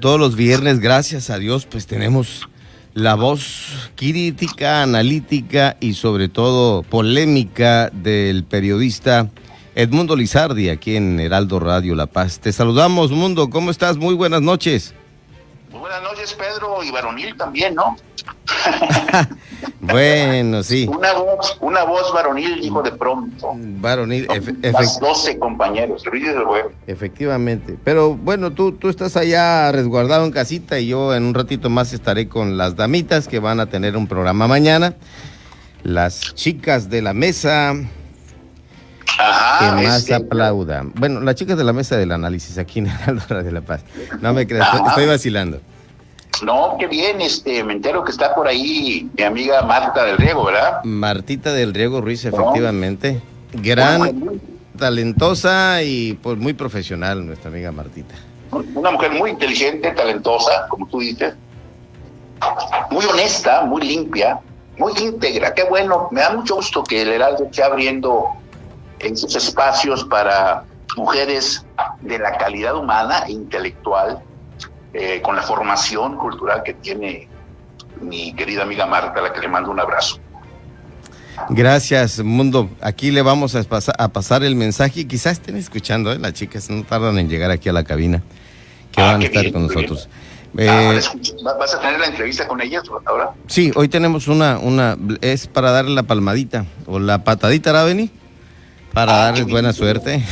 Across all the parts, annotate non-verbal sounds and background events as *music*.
Todos los viernes, gracias a Dios, pues tenemos la voz crítica, analítica y sobre todo polémica del periodista Edmundo Lizardi aquí en Heraldo Radio La Paz. Te saludamos, Mundo. ¿Cómo estás? Muy buenas noches. Muy buenas noches, Pedro, y varonil también, ¿no? *laughs* bueno, sí. Una voz, una voz varonil, hijo de pronto. Varonil, Las 12 compañeros, Efectivamente. Pero bueno, tú, tú estás allá resguardado en casita y yo en un ratito más estaré con las damitas que van a tener un programa mañana. Las chicas de la mesa. Ajá, que más aplaudan. Bueno, las chicas de la mesa del análisis aquí en el de la Paz. No me creas, estoy vacilando. No, qué bien, este, me entero que está por ahí mi amiga Marta del Riego, ¿verdad? Martita del Riego Ruiz, efectivamente. Gran, talentosa y pues muy profesional nuestra amiga Martita. Una mujer muy inteligente, talentosa, como tú dices. Muy honesta, muy limpia, muy íntegra. Qué bueno, me da mucho gusto que el Heraldo esté abriendo en sus espacios para mujeres de la calidad humana e intelectual eh, con la formación cultural que tiene mi querida amiga Marta, a la que le mando un abrazo. Gracias, Mundo. Aquí le vamos a, pasar el mensaje. Quizás estén escuchando, ¿eh? las chicas no tardan en llegar aquí a la cabina, que ah, van a estar con nosotros. Ah, eh, ¿Vas a tener la entrevista con ellas ahora? Sí, hoy tenemos una, una, es para darle la palmadita o la patadita, Raveni, para ah, darles buena suerte.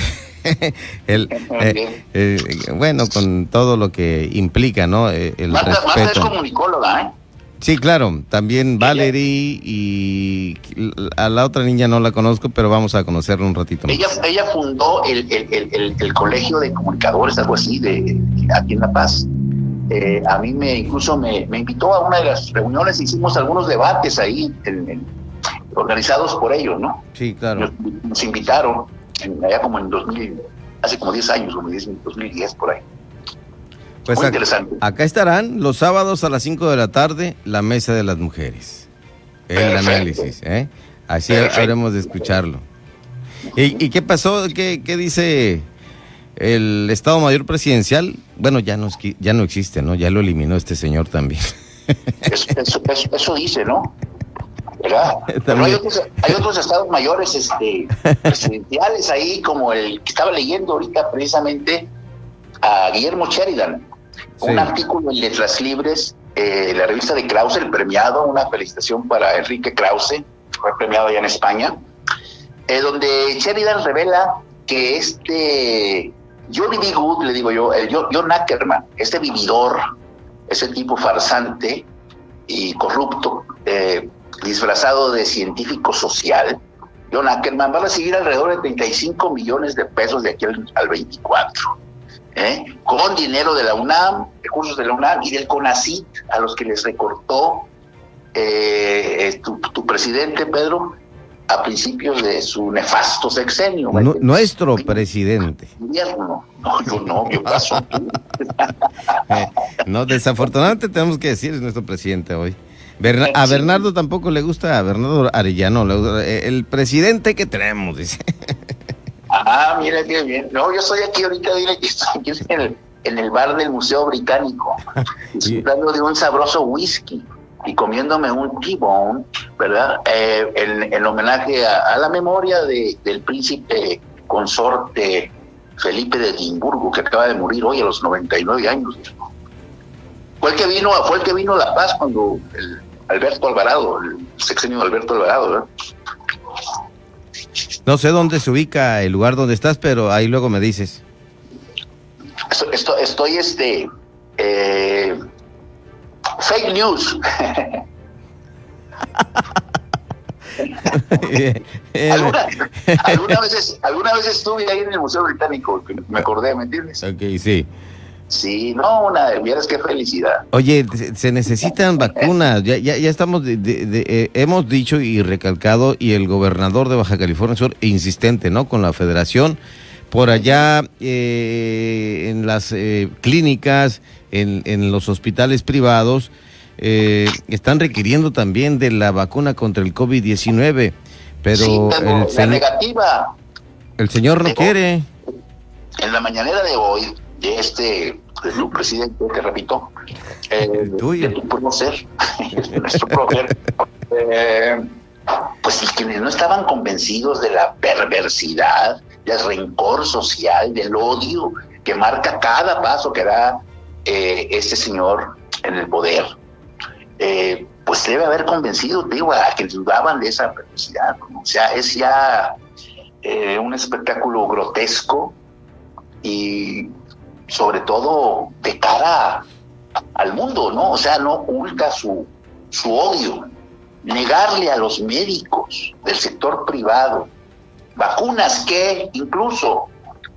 *laughs* el, eh, eh, bueno, con todo lo que implica, ¿no? Eh, el Marta, respeto. es comunicóloga, ¿eh? Sí, claro, también Valerie y a la otra niña no la conozco, pero vamos a conocerla un ratito más. Ella, ella fundó el, el, el, colegio de comunicadores, algo así, de aquí en La Paz. a mí me incluso me, me, invitó a una de las reuniones, hicimos algunos debates ahí, organizados por ellos, ¿no? Sí, claro. nos invitaron allá como en 2000, hace como 10 años, como 2010 por ahí. Pues Muy interesante. Acá estarán los sábados a las 5 de la tarde la mesa de las mujeres. El análisis, ¿eh? Así habremos de escucharlo. ¿Y, qué pasó? ¿Qué, ¿Qué, dice el Estado Mayor Presidencial? Bueno, ya no, ya no existe, ¿no? Ya lo eliminó este señor también. eso dice, ¿no? ¿Verdad? *laughs* hay otros, estados mayores este, *laughs* presidenciales ahí, como el que estaba leyendo ahorita precisamente a Guillermo Sheridan, un artículo en Letras Libres, eh, la revista de Krause, el premiado, una felicitación para Enrique Krause, fue premiado allá en España, eh, donde Sheridan revela que este Johnny. Good, le digo yo, el John Ackerman, este vividor, ese tipo farsante y corrupto, eh, disfrazado de científico social, John Ackerman va a recibir alrededor de 35 millones de pesos de aquí al, 24, ¿eh? con dinero de la UNAM, recursos de la UNAM y del CONACIT, a los que les recortó eh, eh, tu, presidente, Pedro, a principios de su nefasto sexenio. nuestro presidente. No, yo no, yo *laughs* paso. no, desafortunadamente tenemos que decir es nuestro presidente hoy a Bernardo tampoco le gusta, a Bernardo Arellano, eh, el presidente que tenemos, dice. *laughs* Ah, mira qué bien. No, yo estoy aquí ahorita, dile que estoy aquí en el, bar del Museo Británico, *laughs* disfrutando de un sabroso whisky y comiéndome un T-bone, ¿verdad? Eh, en, homenaje a, la memoria de, del príncipe consorte Felipe de Edimburgo, que acaba de morir hoy a los 99 años. Fue el que vino, fue el que vino a La Paz cuando el, Alberto Alvarado, el sexenio de Alberto Alvarado. No sé dónde se ubica el lugar donde estás, pero ahí luego me dices. Estoy, estoy este. Eh, fake news. *laughs* ¿Alguna, alguna, vez, alguna vez estuve ahí en el Museo Británico, me acordé, ¿me entiendes? Ok, sí. Sí, no, una, vieras qué felicidad. Oye, se necesitan vacunas, ya, ya, ya estamos, de, eh, hemos dicho y recalcado, y el gobernador de Baja California Sur, insistente, ¿no? Con la federación, por allá eh, en las eh, clínicas, en, en, los hospitales privados, están requiriendo también de la vacuna contra el COVID-19, pero... la negativa. El señor no quiere. En la mañanera de hoy, de este de tu presidente, te repito, eh, *laughs* de tu prócer, nuestro prócer, eh, pues quienes no estaban convencidos de la perversidad, del rencor social, del odio que marca cada paso que da eh, este señor en el poder, eh, pues debe haber convencido, digo, a quienes dudaban de esa perversidad. O sea, es ya eh, un espectáculo grotesco y sobre todo de cara al mundo, ¿no? O sea, no oculta su, su odio. Negarle a los médicos del sector privado vacunas que incluso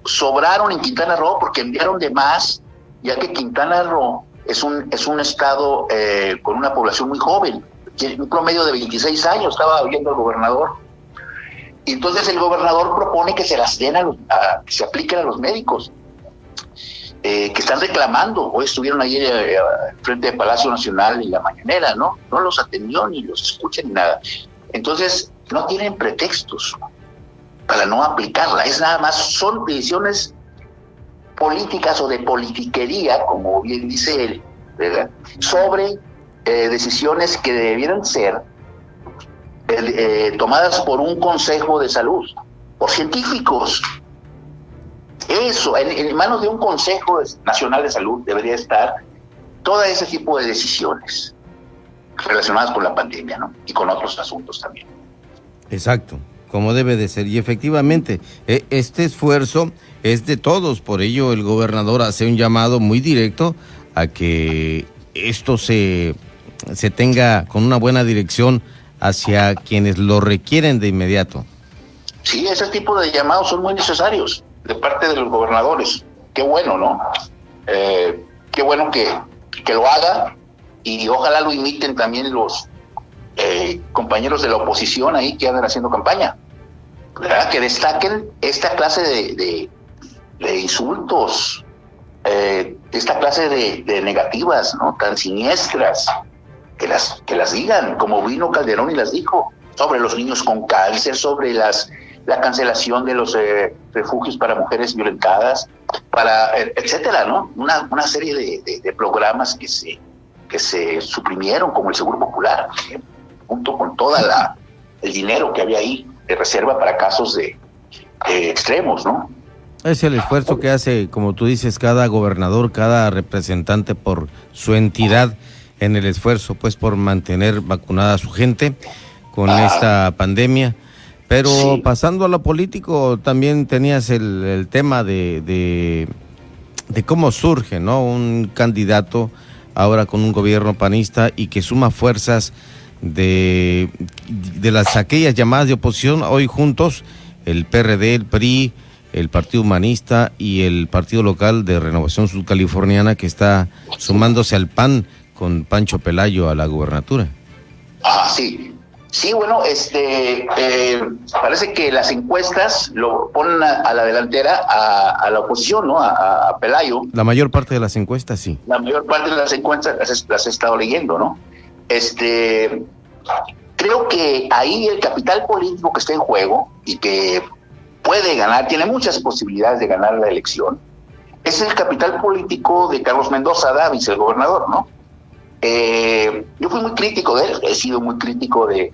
sobraron en Quintana Roo porque enviaron de más, ya que Quintana Roo es un, es un estado eh, con una población muy joven, un promedio de 26 años, estaba viendo el gobernador. Y entonces el gobernador propone que se las den a, los, que se apliquen a los médicos. Eh, que están reclamando, hoy estuvieron ahí eh, frente al Palacio Nacional en la mañanera, ¿no? No los atendió ni los escuchan ni nada. Entonces, no tienen pretextos para no aplicarla, es nada más, son decisiones políticas o de politiquería, como bien dice él, ¿verdad? sobre eh, decisiones que debieran ser tomadas por un consejo de salud, por científicos, eso, en, manos de un Consejo Nacional de Salud debería estar todo ese tipo de decisiones relacionadas con la pandemia, ¿no? Y con otros asuntos también. Exacto, como debe de ser. Y efectivamente, e, este esfuerzo es de todos, por ello el gobernador hace un llamado muy directo a que esto se, se tenga con una buena dirección hacia quienes lo requieren de inmediato. Sí, ese tipo de llamados son muy necesarios de parte de los gobernadores. Qué bueno, ¿no? Eh, qué bueno que, que, lo haga y ojalá lo imiten también los eh, compañeros de la oposición ahí que andan haciendo campaña. ¿verdad? Que destaquen esta clase de, de, insultos, eh, esta clase de, de, negativas, ¿no? Tan siniestras, que las, que las digan, como vino Calderón y las dijo, sobre los niños con cáncer, sobre las la cancelación de los eh, refugios para mujeres violentadas, para eh, etcétera, ¿no? Una, una serie de, programas que se, que se suprimieron, como el Seguro Popular, junto con toda la el dinero que había ahí de reserva para casos de, extremos, ¿no? Es el esfuerzo que hace, como tú dices, cada gobernador, cada representante por su entidad en el esfuerzo, pues, por mantener vacunada a su gente con ah. esta pandemia. Pero pasando a lo político, también tenías el, tema de, de, cómo surge ¿no? un candidato ahora con un gobierno panista y que suma fuerzas de, de las aquellas llamadas de oposición, hoy juntos, el PRD, el PRI, el Partido Humanista y el Partido Local de Renovación Sudcaliforniana que está sumándose al PAN con Pancho Pelayo a la gubernatura. Ah, sí, Sí, bueno, este, eh, parece que las encuestas lo ponen a, la delantera a, la oposición, ¿no? A, Pelayo. La mayor parte de las encuestas, sí. La mayor parte de las encuestas las, he estado leyendo, ¿no? Este, creo que ahí el capital político que está en juego y que puede ganar, tiene muchas posibilidades de ganar la elección, es el capital político de Carlos Mendoza Davis, el gobernador, ¿no? Eh, yo fui muy crítico de él, he sido muy crítico de,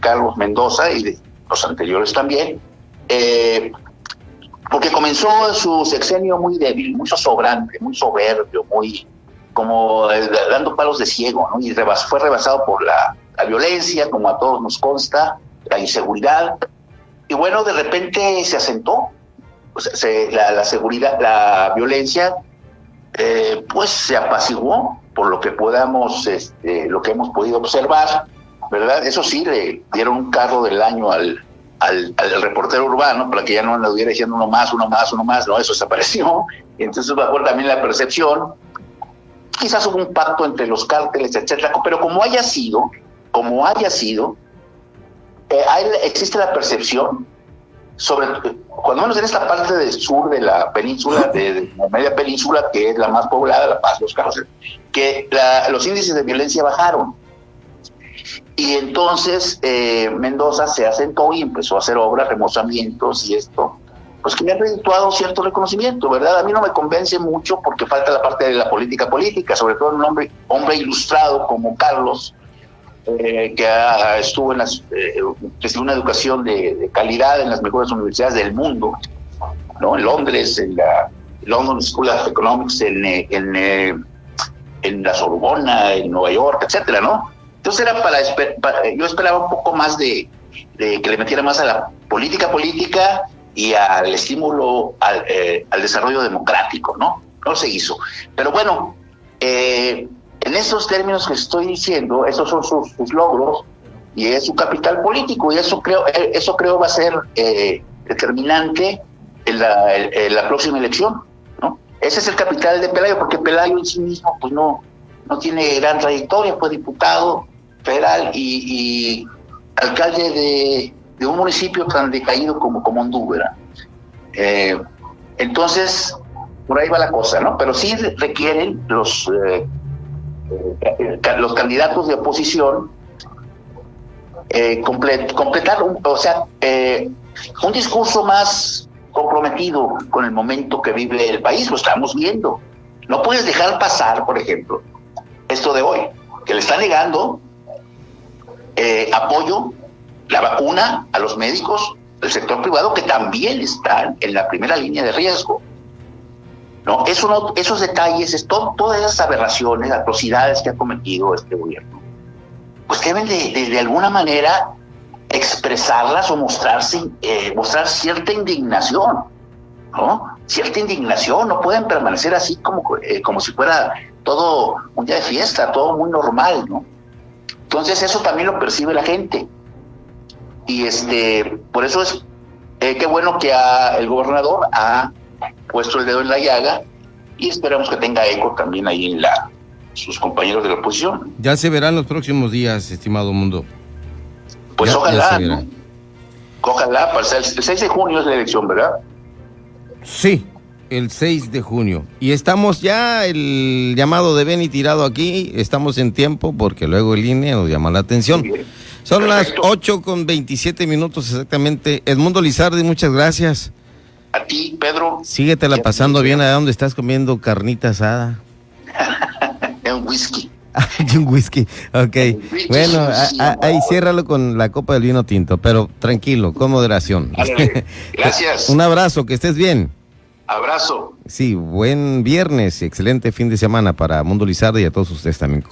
Carlos Mendoza y de los anteriores también, eh, porque comenzó su sexenio muy débil, muy sobrante, muy soberbio, muy como eh, dando palos de ciego, ¿no? y fue rebasado por la, violencia, como a todos nos consta, la inseguridad, y bueno, de repente se asentó, la, seguridad, la violencia, pues se apaciguó, por lo que podamos, este, lo que hemos podido observar, ¿verdad? Eso sí, le dieron un carro del año al, al, reportero urbano para que ya no anduviera diciendo uno más, uno más, uno más, no, eso desapareció. *laughs* Entonces bajó también la percepción. Quizás hubo un pacto entre los cárteles, etcétera, pero como haya sido, como haya sido, eh, existe la percepción sobre, cuando menos en esta parte del sur de la península, de, la media península, que es la más poblada, La Paz, Los Cárceles, que los índices de violencia bajaron. Y entonces eh, Mendoza se asentó y empezó a hacer obras, remozamientos y esto, pues que me ha redituado cierto reconocimiento, ¿verdad? A mí no me convence mucho porque falta la parte de la política política, sobre todo un hombre, hombre ilustrado como Carlos, eh, que estuvo en las, eh, una educación de, calidad en las mejores universidades del mundo, ¿no? En Londres, en la London School of Economics, en, en, en la Sorbona, en Nueva York, etcétera, ¿no? Entonces era para, yo esperaba un poco más de, de que le metiera más a la política política y al estímulo al, eh, al, desarrollo democrático, ¿no? No se hizo. Pero bueno, eh, en esos términos que estoy diciendo, esos son sus, logros y es su capital político y eso creo, eh, eso creo va a ser determinante en la, próxima elección, ¿no? Ese es el capital de Pelayo, porque Pelayo en sí mismo pues no, no tiene gran trayectoria, fue diputado federal y, alcalde de, un municipio tan decaído como, como Honduras. Eh, entonces, por ahí va la cosa, ¿no? Pero sí requieren los, eh, eh, los candidatos de oposición completar, un, o sea, un discurso más comprometido con el momento que vive el país, lo estamos viendo. No puedes dejar pasar, por ejemplo, esto de hoy, que le está negando apoyo la vacuna a los médicos del sector privado que también están en la primera línea de riesgo. ¿No? Eso esos detalles, es todas esas aberraciones, atrocidades que ha cometido este gobierno, pues deben de, de, alguna manera expresarlas o mostrarse, eh, mostrar cierta indignación, ¿no? Cierta indignación, no pueden permanecer así como, eh, como si fuera todo un día de fiesta, todo muy normal, ¿no? Entonces eso también lo percibe la gente. Y este, por eso es eh, qué bueno que el gobernador ha puesto el dedo en la llaga y esperamos que tenga eco también ahí en la sus compañeros de la oposición. Ya se verán los próximos días, estimado mundo. Pues ojalá, Ojalá, el 6 de junio es la elección, ¿verdad? Sí, el 6 de junio. Y estamos ya, el llamado de Beni tirado aquí, estamos en tiempo porque luego el INE nos llama la atención. Son las 8 con 27 minutos exactamente. Edmundo Lizardi, muchas gracias. A ti, Pedro. Síguetela pasando bien allá donde estás comiendo carnita asada. *laughs* un whisky. *laughs* un whisky, ok. Bueno, ahí ciérralo con la copa del vino tinto, pero tranquilo, con moderación. *laughs* Gracias. un abrazo, que estés bien. Abrazo. Sí, buen viernes y excelente fin de semana para Mundo Lizardi y a todos ustedes también.